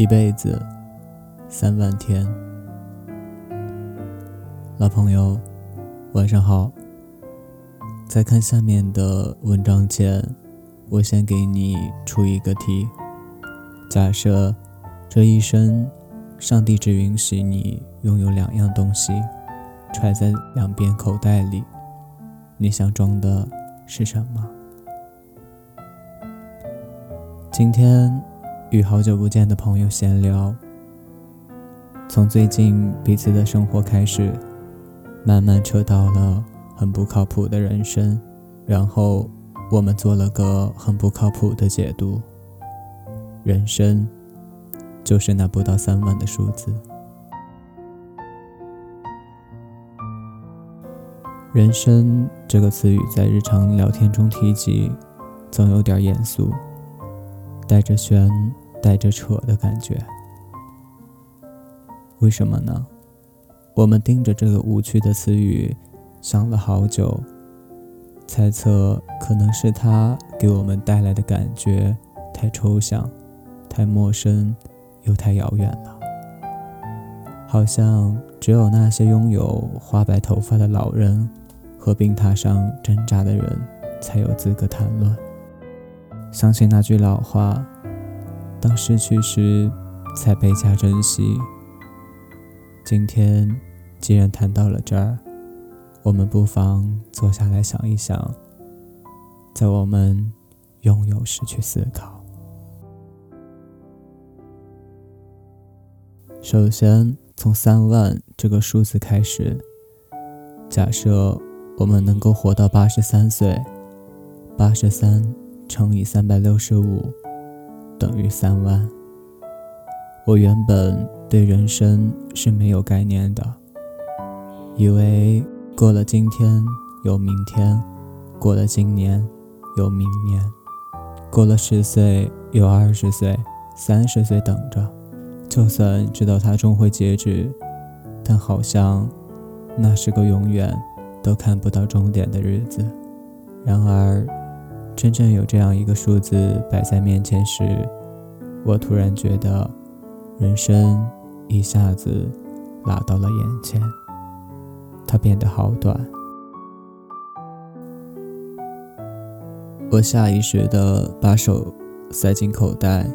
一辈子三万天，老朋友，晚上好。在看下面的文章前，我先给你出一个题：假设这一生，上帝只允许你拥有两样东西，揣在两边口袋里，你想装的是什么？今天。与好久不见的朋友闲聊，从最近彼此的生活开始，慢慢扯到了很不靠谱的人生，然后我们做了个很不靠谱的解读。人生就是那不到三万的数字。人生这个词语在日常聊天中提及，总有点严肃，带着悬。带着扯的感觉，为什么呢？我们盯着这个无趣的词语想了好久，猜测可能是它给我们带来的感觉太抽象、太陌生又太遥远了，好像只有那些拥有花白头发的老人和病榻上挣扎的人才有资格谈论。相信那句老话。当失去时，才倍加珍惜。今天既然谈到了这儿，我们不妨坐下来想一想，在我们拥有时去思考。首先，从三万这个数字开始，假设我们能够活到八十三岁，八十三乘以三百六十五。等于三万。我原本对人生是没有概念的，以为过了今天有明天，过了今年有明年，过了十岁有二十岁、三十岁等着。就算知道它终会截止，但好像那是个永远都看不到终点的日子。然而。真正有这样一个数字摆在面前时，我突然觉得，人生一下子拉到了眼前，它变得好短。我下意识地把手塞进口袋，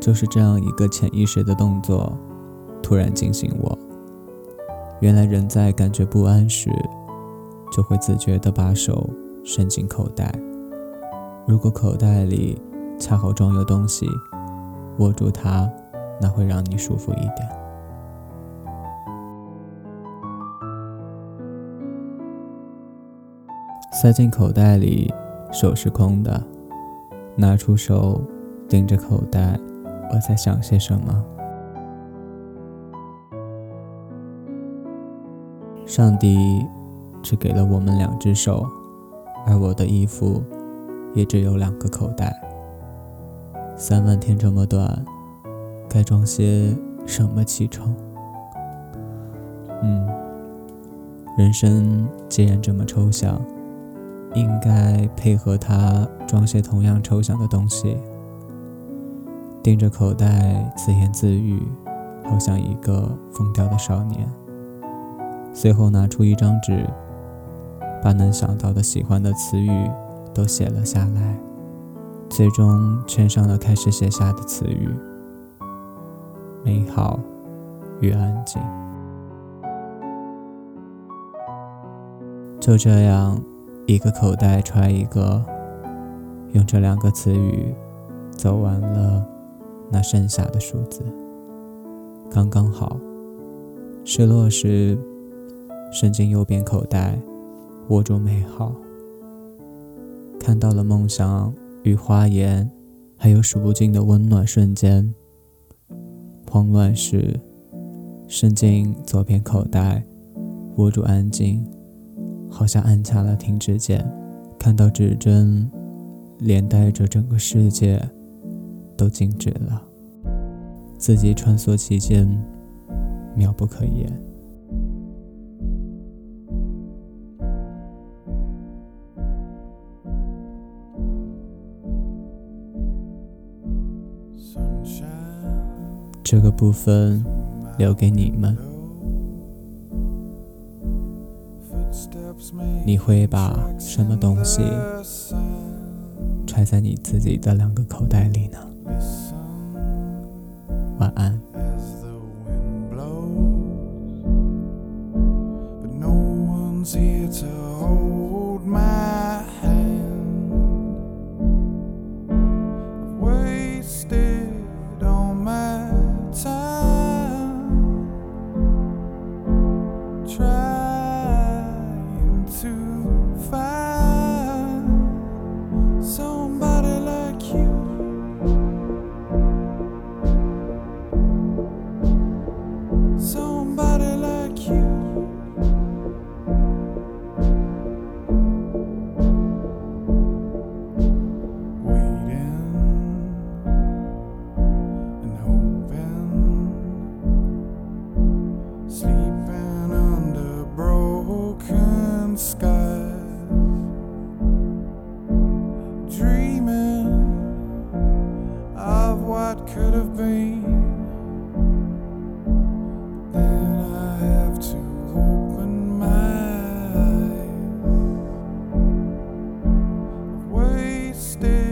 就是这样一个潜意识的动作，突然惊醒我。原来人在感觉不安时，就会自觉地把手。伸进口袋，如果口袋里恰好装有东西，握住它，那会让你舒服一点。塞进口袋里，手是空的，拿出手，盯着口袋，我在想些什么？上帝只给了我们两只手。而我的衣服也只有两个口袋。三万天这么短，该装些什么启程？嗯，人生既然这么抽象，应该配合它装些同样抽象的东西。盯着口袋自言自语，好像一个疯掉的少年。随后拿出一张纸。把能想到的喜欢的词语都写了下来，最终圈上了开始写下的词语：美好与安静。就这样，一个口袋揣一个，用这两个词语走完了那剩下的数字，刚刚好。失落时，伸进右边口袋。握住美好，看到了梦想与花颜，还有数不尽的温暖瞬间。慌乱时，伸进左边口袋，握住安静，好像按下了停止键。看到指针，连带着整个世界都静止了，自己穿梭其间，妙不可言。这个部分留给你们。你会把什么东西揣在你自己的两个口袋里呢？晚安。Still.